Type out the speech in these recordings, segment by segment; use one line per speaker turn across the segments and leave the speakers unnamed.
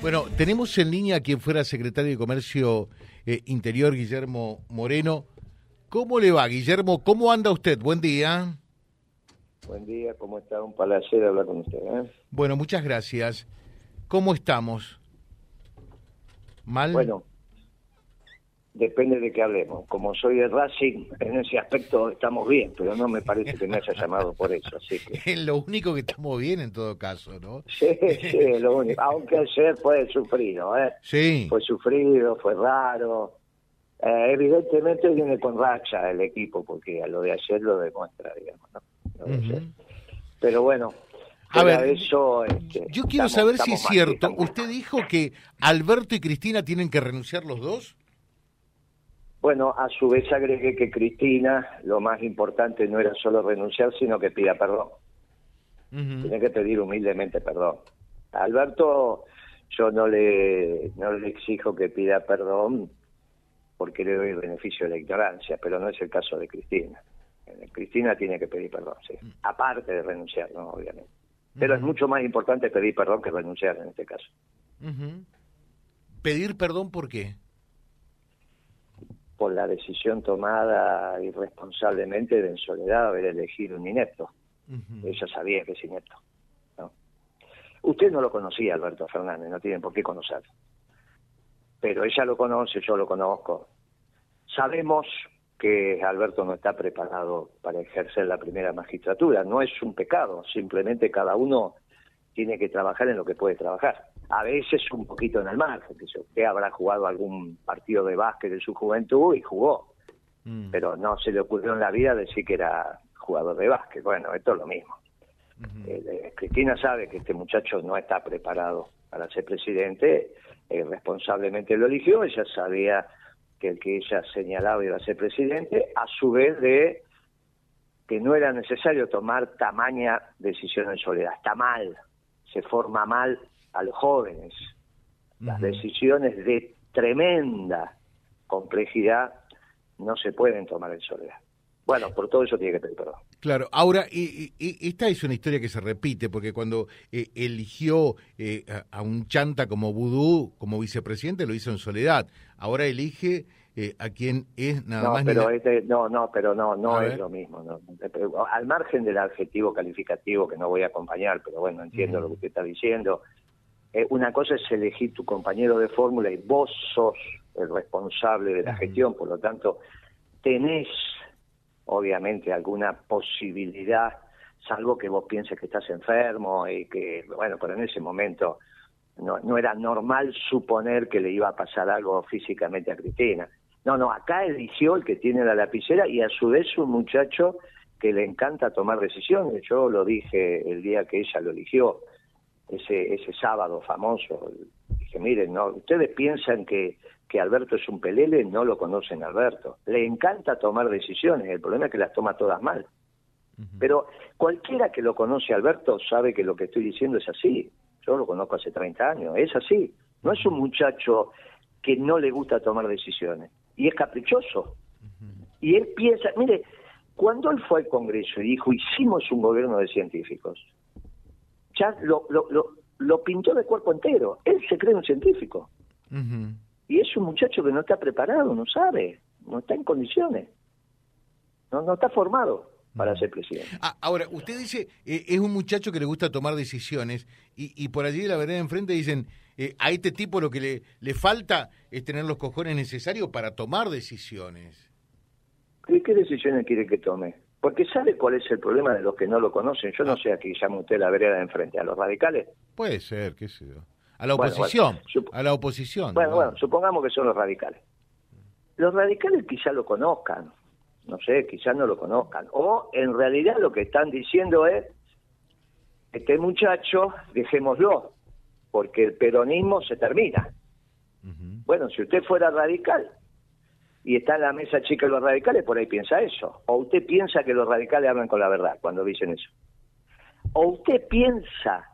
Bueno, tenemos en línea a quien fuera secretario de Comercio eh, Interior, Guillermo Moreno. ¿Cómo le va, Guillermo? ¿Cómo anda usted? Buen día.
Buen día, ¿cómo está? Un placer hablar con usted. ¿eh?
Bueno, muchas gracias. ¿Cómo estamos? ¿Mal?
Bueno, depende de qué hablemos. Como soy de Racing, en ese aspecto estamos bien, pero no me parece que me haya llamado por eso. Así que...
Es lo único que estamos bien en todo caso, ¿no?
Sí, sí, es lo único. Aunque ayer fue sufrido, ¿eh?
Sí.
Fue sufrido, fue raro. Eh, evidentemente viene con racha el equipo, porque a lo de ayer lo demuestra, digamos, ¿no? Lo de. Pero bueno,
A ver,
eso, este,
Yo quiero
estamos-
saber si es
mal,
cierto.
mal.
¿Usted dijo que Alberto y Cristina tienen que renunciar los dos?
Bueno, a su vez agregué que Cristina, lo más importante no era solo renunciar, sino que pida perdón. Tiene que pedir humildemente perdón. A Alberto, yo no le, no le exijo que pida perdón porque le doy el beneficio de la ignorancia, pero no es el caso de Cristina. Eh, Cristina tiene que pedir perdón, sí. Aparte de renunciar, ¿no? Obviamente. Pero es mucho más importante pedir perdón que renunciar en este caso.
¿Pedir perdón por qué?
Por la decisión tomada irresponsablemente de en soledad haber elegido un inepto. Ella sabía que es inepto. ¿no? Usted no lo conocía, Alberto Fernández, no tienen por qué conocerlo. Pero ella lo conoce, yo lo conozco. Sabemos que Alberto no está preparado para ejercer la primera magistratura. No es un pecado, simplemente cada uno tiene que trabajar en lo que puede trabajar. A veces un poquito en el margen, que si usted habrá jugado algún partido de básquet en su juventud y jugó,
Mm.
pero no se le ocurrió en la vida decir que era jugador de básquet. Bueno, esto es lo mismo. Eh, eh, Cristina sabe que este muchacho no está preparado para ser presidente, eh, responsablemente lo eligió, ella sabía que el que ella señalaba iba a ser presidente, a su vez de que no era necesario tomar tamaña decisión en soledad, está mal, se forma mal a los jóvenes. Las decisiones de tremenda complejidad no se pueden tomar en soledad. Bueno, por todo eso tiene que pedir perdón.
Claro, ahora, y, y- y esta es una historia que se repite, porque cuando eh, eligió eh, a, a un chanta como Vudú, como vicepresidente, lo hizo en soledad. Ahora elige eh, a quien es nada
no,
más
pero este, no, no, pero no, no
A
es
ver.
lo mismo. no. Al margen del adjetivo calificativo que no voy a acompañar, pero bueno, entiendo lo que usted está diciendo. Eh, una cosa es elegir tu compañero de fórmula y vos sos el responsable de la gestión, por lo tanto, tenés obviamente alguna posibilidad, salvo que vos pienses que estás enfermo y que, bueno, pero en ese momento no, no era normal suponer que le iba a pasar algo físicamente a Cristina. No, no, acá eligió el que tiene la lapicera y a su vez un muchacho que le encanta tomar decisiones. Yo lo dije el día que ella lo eligió, ese, ese sábado famoso. Dije, miren, no, ustedes piensan que, que Alberto es un pelele, no lo conocen a Alberto. Le encanta tomar decisiones, el problema es que las toma todas mal. Pero cualquiera que lo conoce a Alberto sabe que lo que estoy diciendo es así. Yo lo conozco hace 30 años, es así. No es un muchacho que no le gusta tomar decisiones. Y es caprichoso. Y él piensa, mire, cuando él fue al Congreso y dijo, hicimos un gobierno de científicos, ya lo, lo, lo, lo pintó de cuerpo entero. Él se cree un científico. Y es un muchacho que no está preparado, no sabe, no está en condiciones. No, no está formado para ser presidente.
Ah, ahora, usted dice, eh, es un muchacho que le gusta tomar decisiones y, y por allí de la vereda enfrente dicen, eh, a este tipo lo que le, le falta es tener los cojones necesarios para tomar decisiones.
¿Qué, qué decisiones quiere que tome? Porque sabe cuál es el problema de los que no lo conocen. Yo no sé a qué llama usted la vereda de enfrente, a los radicales.
Puede ser, qué sé yo. A la oposición,
bueno,
a la oposición.
Bueno,
¿no?
bueno, supongamos que son los radicales. Los radicales quizá lo conozcan, no sé, quizá no lo conozcan. O en realidad lo que están diciendo es, este muchacho, dejémoslo, porque el peronismo se termina. Bueno, si usted fuera radical y está en la mesa chica de los radicales, por ahí piensa eso. O usted piensa que los radicales hablan con la verdad cuando dicen eso. O usted piensa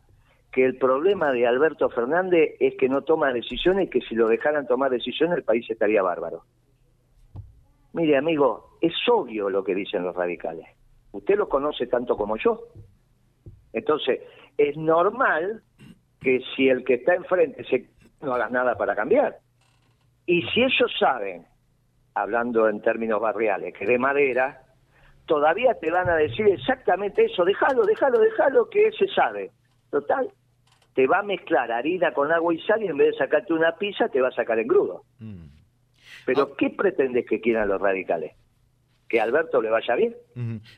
que el problema de Alberto Fernández es que no toma decisiones y que si lo dejaran tomar decisiones el país estaría bárbaro. Mire, amigo, es obvio lo que dicen los radicales. Usted los conoce tanto como yo. Entonces, es normal que si el que está enfrente se no hagas nada para cambiar. Y si ellos saben, hablando en términos barriales, que de madera, todavía te van a decir exactamente eso, déjalo, déjalo, déjalo, que se sabe. Total, te va a mezclar harina con agua y sal y en vez de sacarte una pizza te va a sacar en grudo. Mm. Pero ah. ¿qué pretendes que quieran los radicales? ¿Que a Alberto le vaya bien?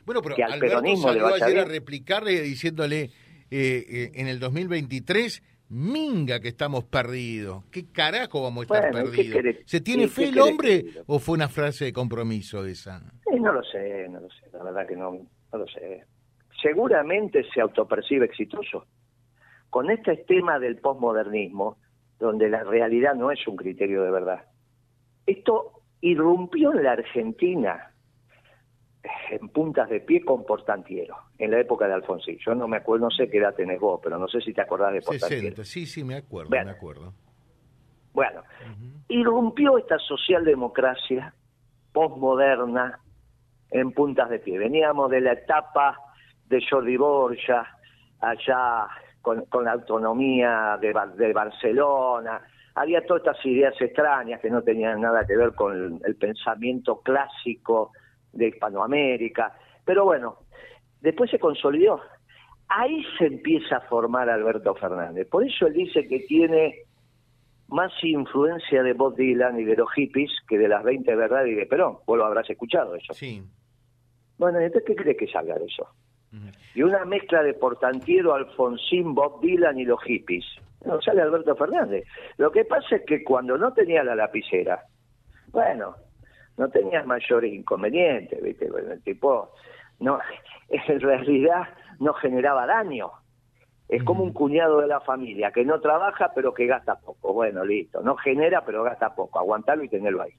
Bueno, pero ¿Que al Alberto peronismo le vaya ayer a replicarle diciéndole eh, eh, en el 2023 minga que estamos perdidos. ¿Qué carajo vamos a estar perdidos? ¿Se tiene fe el hombre o fue una frase de compromiso esa?
no lo sé, no lo sé, la verdad que no, no lo sé. Seguramente se autopercibe exitoso. Con este tema del posmodernismo, donde la realidad no es un criterio de verdad, esto irrumpió en la Argentina en puntas de pie con Portantiero, en la época de Alfonsín. Yo no me acuerdo, no sé qué edad tenés vos, pero no sé si te acordás de Portantiero.
sí, sí, me acuerdo, me acuerdo.
Bueno, irrumpió esta socialdemocracia posmoderna en puntas de pie. Veníamos de la etapa de Jordi Borja, allá con, la autonomía de, de Barcelona, había todas estas ideas extrañas que no tenían nada que ver con el pensamiento clásico de Hispanoamérica, pero bueno, después se consolidó. Ahí se empieza a formar Alberto Fernández. Por eso él dice que tiene más influencia de Bob Dylan y de los hippies que de las 20 verdades y de Perón. Vos lo habrás escuchado eso.
Sí.
Bueno, entonces, ¿qué cree que salga de eso? Y una mezcla de Portantiero, Alfonsín, Bob Dylan y los hippies. No sale Alberto Fernández. Lo que pasa es que cuando no tenía la lapicera, bueno, no tenías mayores inconvenientes, ¿viste? el tipo, no, en realidad no generaba daño. Es como un cuñado de la familia que no trabaja pero que gasta poco. Bueno, listo. No genera pero gasta poco. Aguantarlo y tenerlo ahí.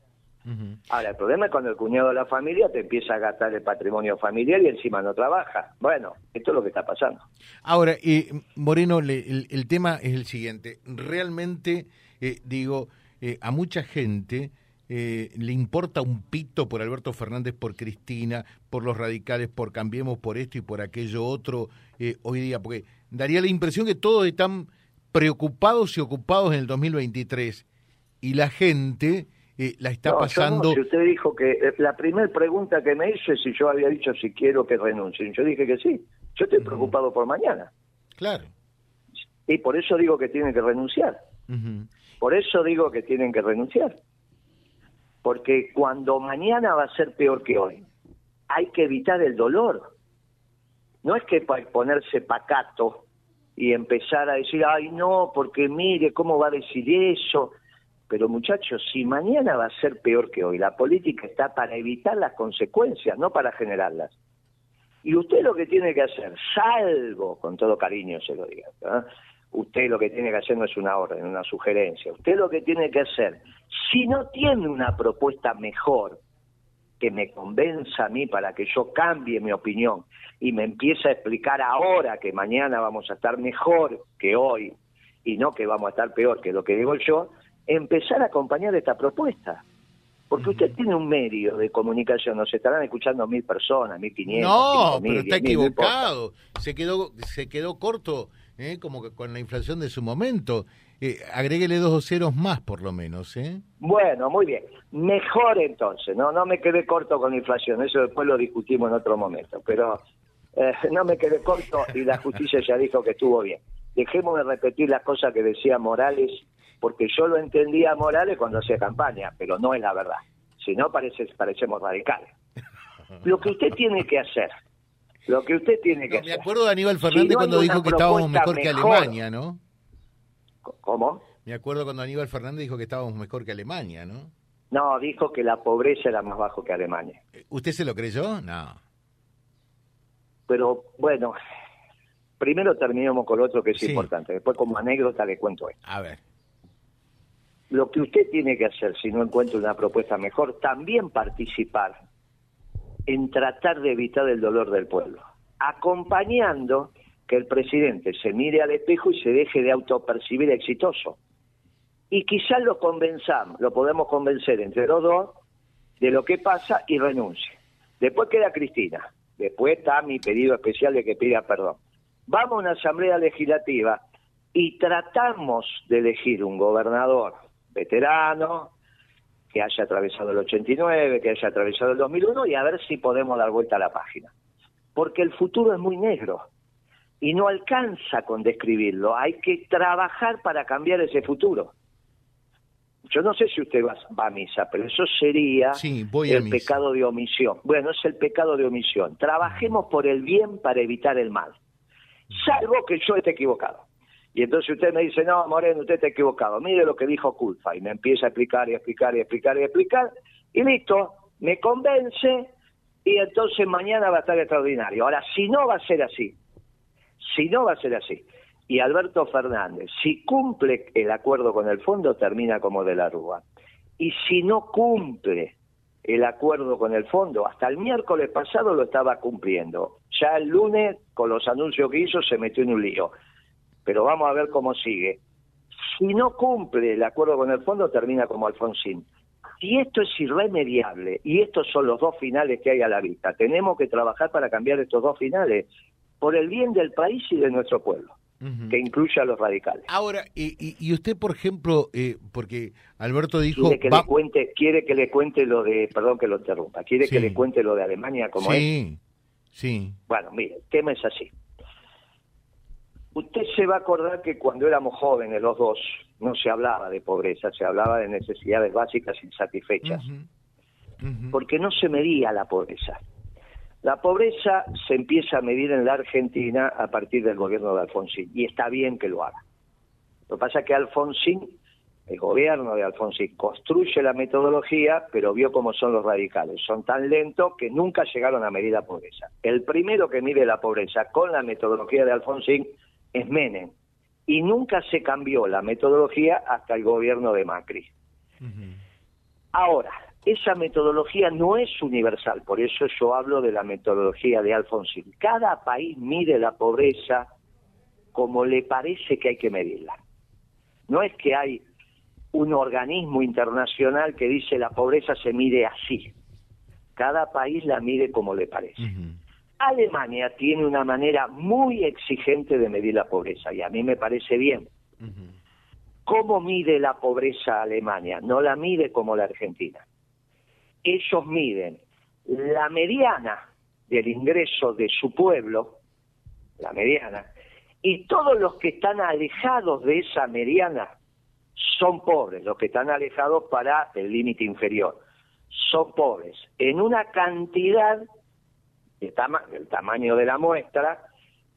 Ahora, el problema es cuando el cuñado de la familia te empieza a gastar el patrimonio familiar y encima no trabaja. Bueno, esto es lo que está pasando.
Ahora, eh, Moreno, el, tema es el siguiente. Realmente, eh, digo, eh, a mucha gente eh, le importa un pito por Alberto Fernández, por Cristina, por los radicales, por Cambiemos, por esto y por aquello otro eh, hoy día, porque daría la impresión que todos están preocupados y ocupados en el 2023 y la gente eh, la está pasando.
si usted dijo que la primera pregunta que me hizo es si yo había dicho si quiero que renuncien, yo dije que sí. Yo estoy preocupado por mañana.
Claro.
Y por eso digo que tienen que renunciar. Por eso digo que tienen que renunciar porque cuando mañana va a ser peor que hoy, hay que evitar el dolor. No es que ponerse pacato y empezar a decir, ay no, porque mire, ¿cómo va a decir eso? Pero muchachos, si mañana va a ser peor que hoy, la política está para evitar las consecuencias, no para generarlas. Y usted lo que tiene que hacer, salvo, con todo cariño se lo diga, usted lo que tiene que hacer no es una orden, una sugerencia. Usted lo que tiene que hacer, si no tiene una propuesta mejor que me convenza a mí para que yo cambie mi opinión y me empiece a explicar ahora que mañana vamos a estar mejor que hoy y no que vamos a estar peor que lo que digo yo, empezar a acompañar esta propuesta. Porque usted tiene un medio de comunicación, nos estarán escuchando mil personas, mil quinientos.
No, pero está equivocado. Se quedó, se quedó corto ¿eh? como que con la inflación de su momento. Eh, agréguele dos ceros más, por lo menos. ¿eh?
Bueno, muy bien. Mejor entonces, ¿no? No me quedé corto con la inflación, eso después lo discutimos en otro momento, pero eh, no me quedé corto y la justicia ya dijo que estuvo bien. Dejemos de repetir las cosas que decía Morales, porque yo lo entendía Morales cuando hacía campaña, pero no es la verdad. Si no, parece, parecemos radicales. Lo que usted tiene que hacer lo que usted tiene que hacer.
Me acuerdo de Aníbal Fernández cuando dijo que estábamos mejor, que Alemania, ¿no?
¿Cómo?
Me acuerdo cuando Aníbal Fernández dijo que estábamos mejor que Alemania, ¿no?
No, dijo que la pobreza era más bajo que Alemania.
Eh, ¿Usted se lo creyó? No.
Pero bueno, primero terminemos con lo otro que es importante. Después como anécdota le cuento esto.
A ver.
Lo que usted tiene que hacer si no encuentra una propuesta mejor, también participar en tratar de evitar el dolor del pueblo, acompañando que el presidente se mire al espejo y se deje de autopercibir exitoso. Y quizás lo convenzamos, lo podemos convencer entre los dos de lo que pasa y renuncie. Después queda Cristina, después está mi pedido especial de que pida perdón. Vamos a una asamblea legislativa y tratamos de elegir un gobernador veterano, que haya atravesado el 89, que haya atravesado el 2001 y a ver si podemos dar vuelta a la página. Porque el futuro es muy negro y no alcanza con describirlo, hay que trabajar para cambiar ese futuro. Yo no sé si usted va, a misa, pero eso sería el pecado de omisión. Bueno, es el pecado de omisión. Trabajemos por el bien para evitar el mal, salvo que yo esté equivocado. Y entonces usted me dice, no, Moreno, usted está equivocado. Mire lo que dijo Culfa. Y me empieza a explicar y explicar y explicar y explicar. Y listo, me convence y entonces mañana va a estar extraordinario. Ahora, si no va a ser así, si no va a ser así, y Alberto Fernández, si cumple el acuerdo con el fondo, termina como de la Rúa. Y si no cumple el acuerdo con el fondo, hasta el miércoles pasado lo estaba cumpliendo. Ya el lunes, con los anuncios que hizo, se metió en un lío. Pero vamos a ver cómo sigue. Si no cumple el acuerdo con el fondo, termina como Alfonsín. Y esto es irremediable, y estos son los dos finales que hay a la vista. Tenemos que trabajar para cambiar estos dos finales, por el bien del país y de nuestro pueblo que incluya a los radicales.
Ahora, y, y usted, por ejemplo, eh, porque Alberto dijo...
Quiere que, le cuente, quiere que le cuente lo de, perdón que lo interrumpa, quiere que le cuente lo de Alemania como
sí, Sí,
Bueno, mire, el tema es así. Usted se va a acordar que cuando éramos jóvenes los dos, no se hablaba de pobreza, se hablaba de necesidades básicas insatisfechas, porque no se medía la pobreza. La pobreza se empieza a medir en la Argentina a partir del gobierno de Alfonsín, y está bien que lo haga. Lo que pasa es que Alfonsín, el gobierno de Alfonsín, construye la metodología, pero vio cómo son los radicales. Son tan lentos que nunca llegaron a medir la pobreza. El primero que mide la pobreza con la metodología de Alfonsín es Menem, y nunca se cambió la metodología hasta el gobierno de Macri. Ahora, esa metodología no es universal, por eso yo hablo de la metodología de Alfonsín. Cada país mide la pobreza como le parece que hay que medirla. No es que hay un organismo internacional que dice la pobreza se mide así. Cada país la mide como le parece. Alemania tiene una manera muy exigente de medir la pobreza y a mí me parece bien. ¿Cómo mide la pobreza Alemania? No la mide como la Argentina ellos miden la mediana del ingreso de su pueblo, la mediana, y todos los que están alejados de esa mediana son pobres, los que están alejados para el límite inferior, son pobres en una cantidad de del tamaño de la muestra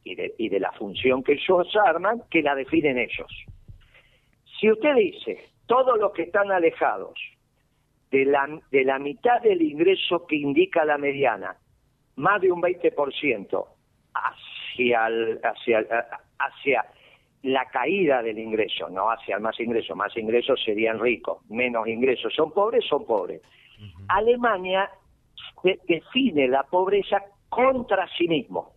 y de, y de la función que ellos arman que la definen ellos. Si usted dice, todos los que están alejados de la, de la mitad del ingreso que indica la mediana, más de un 20% hacia, hacia, hacia la caída del ingreso, no hacia el más ingreso, más ingresos serían ricos, menos ingresos son pobres, son pobres. Alemania define la pobreza contra sí mismo,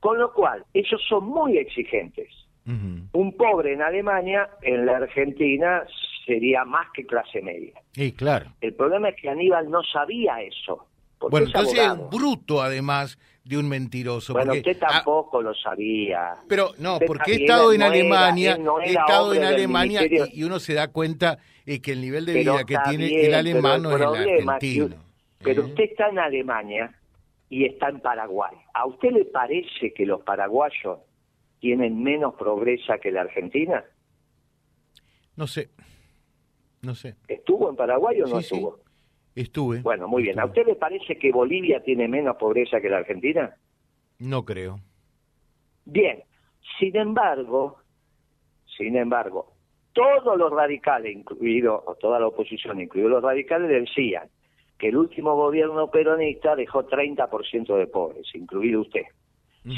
con lo cual ellos son muy exigentes. Un pobre en Alemania, en la Argentina sería más que clase media.
Sí, claro.
El problema es que Aníbal no sabía eso.
Bueno, entonces es bruto además de un mentiroso.
Bueno, usted tampoco lo sabía.
Pero no, porque he estado en Alemania, he estado en Alemania y, uno se da cuenta eh, que el nivel de vida que tiene el alemán no es el argentino.
Pero usted está en Alemania y está en Paraguay. ¿A usted le parece que los paraguayos tienen menos pobreza que la Argentina?
No sé. No sé.
¿Estuvo en Paraguay o no estuvo?
Estuve.
Bueno, muy bien. ¿A usted le parece que Bolivia tiene menos pobreza que la Argentina?
No creo.
Bien. Sin embargo, sin embargo, todos los radicales, incluido, o toda la oposición, incluidos los radicales, decían que el último gobierno peronista dejó 30% de pobres, incluido usted.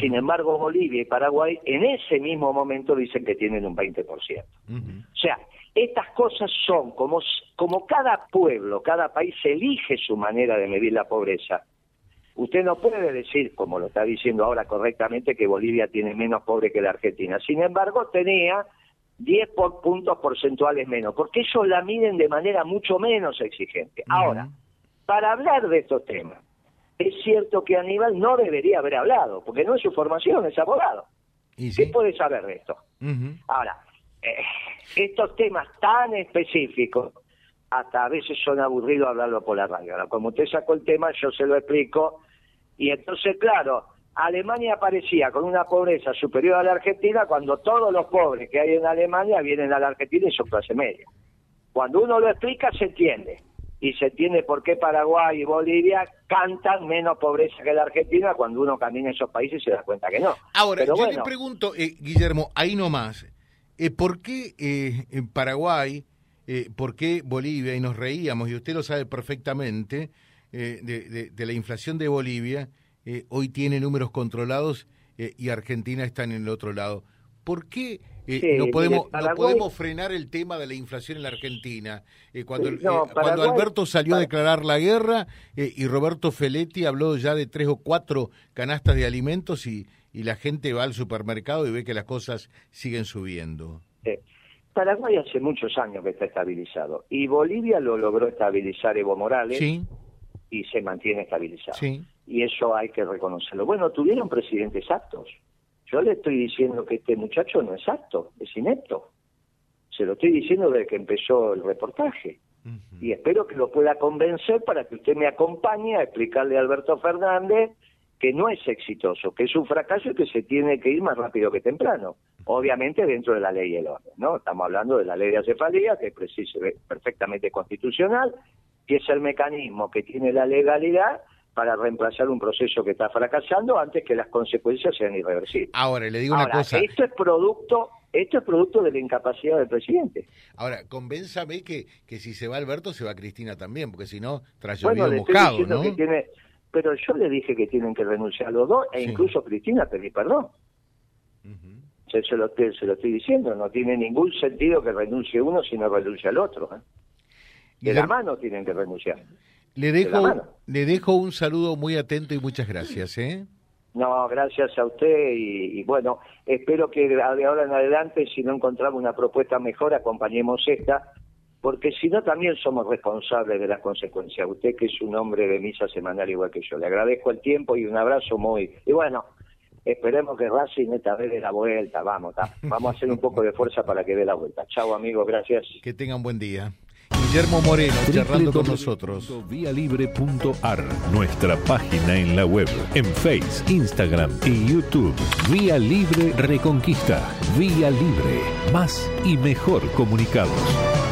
Sin embargo, Bolivia y Paraguay en ese mismo momento dicen que tienen un 20%. O sea, estas cosas son como, como cada pueblo, cada país elige su manera de medir la pobreza. Usted no puede decir, como lo está diciendo ahora correctamente, que Bolivia tiene menos pobre que la Argentina. Sin embargo, tenía 10 puntos porcentuales menos, porque ellos la miden de manera mucho menos exigente. Ahora, para hablar de estos temas, es cierto que Aníbal no debería haber hablado, porque no es su formación, es abogado. ¿Qué puede saber de esto? Ahora, eh, estos temas tan específicos, hasta a veces son aburridos hablarlo por la radio. Ahora, como usted sacó el tema, yo se lo explico. Y entonces, claro, Alemania aparecía con una pobreza superior a la Argentina cuando todos los pobres que hay en Alemania vienen a la Argentina y son clase media. Cuando uno lo explica, se entiende y se entiende por qué Paraguay y Bolivia cantan menos pobreza que la Argentina cuando uno camina en esos países se da cuenta que no.
Ahora, yo le pregunto, eh, Guillermo, ahí nomás, eh, ¿por qué eh, en Paraguay, eh, por qué Bolivia, y nos reíamos, y usted lo sabe perfectamente, de, de, la inflación de Bolivia, hoy tiene números controlados y Argentina está en el otro lado? ¿Por qué eh, no, podemos, no podemos frenar el tema de la inflación en la Argentina. Eh, cuando, eh, cuando Alberto salió a declarar la guerra y Roberto Feletti habló ya de tres o cuatro canastas de alimentos y, y la gente va al supermercado y ve que las cosas siguen subiendo.
Paraguay hace muchos años que está estabilizado y Bolivia lo logró estabilizar Evo Morales y se mantiene estabilizado. Y eso hay que reconocerlo. Bueno, tuvieron presidentes actos yo le estoy diciendo que este muchacho no es apto, es inepto. Se lo estoy diciendo desde que empezó el reportaje. Y espero que lo pueda convencer para que usted me acompañe a explicarle a Alberto Fernández que no es exitoso, que es un fracaso y que se tiene que ir más rápido que temprano. Obviamente dentro de la ley y el orden, ¿no? Estamos hablando de la ley de acefalía, que es perfectamente constitucional, que es el mecanismo que tiene la legalidad para reemplazar un proceso que está fracasando antes que las consecuencias sean irreversibles.
Ahora, le digo una cosa.
Esto es producto esto es producto de la incapacidad del presidente.
Ahora, convénzame que, que si se va Alberto, se va Cristina también, porque si no, tras bueno, mojado, ¿no?
Que tiene, pero yo le dije que tienen que renunciar los dos, e incluso Cristina pedí perdón. se, lo, se, lo, estoy diciendo, no tiene ningún sentido que renuncie uno si no renuncia al otro. ¿eh? De la mano tienen que renunciar.
Le dejo, le dejo un saludo muy atento y muchas gracias. ¿eh?
No, gracias a usted y, bueno, espero que de ahora en adelante, si no encontramos una propuesta mejor, acompañemos esta, porque si no también somos responsables de las consecuencias. Usted que es un hombre de misa semanal igual que yo, le agradezco el tiempo y un abrazo muy... Y bueno, esperemos que Racing esta vez dé la vuelta, vamos, vamos a hacer un poco de fuerza para que dé la vuelta. Chao amigos, gracias.
Que tengan buen día. Guillermo Moreno charlando con nosotros.
Vialibre.ar, nuestra página en la web, en Face, Instagram y YouTube. Vía Libre Reconquista. Vía Libre. Más y mejor comunicados.